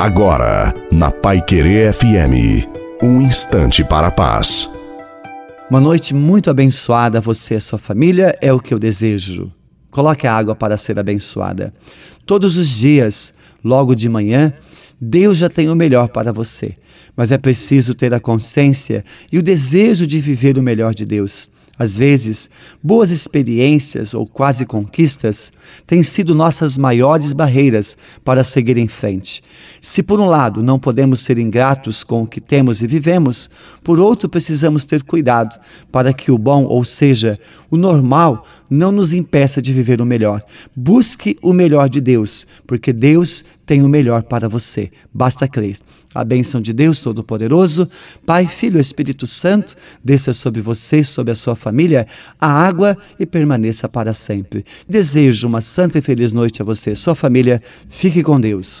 Agora, na Pai Querer FM, um instante para a paz. Uma noite muito abençoada a você e a sua família é o que eu desejo. Coloque a água para ser abençoada. Todos os dias, logo de manhã, Deus já tem o melhor para você, mas é preciso ter a consciência e o desejo de viver o melhor de Deus. Às vezes, boas experiências ou quase conquistas têm sido nossas maiores barreiras para seguir em frente. Se, por um lado, não podemos ser ingratos com o que temos e vivemos, por outro, precisamos ter cuidado para que o bom, ou seja, o normal, não nos impeça de viver o melhor. Busque o melhor de Deus, porque Deus tem o melhor para você. Basta crer. A bênção de Deus Todo-Poderoso, Pai, Filho e Espírito Santo, desça sobre você, sobre a sua família, a água e permaneça para sempre. Desejo uma santa e feliz noite a você e sua família. Fique com Deus.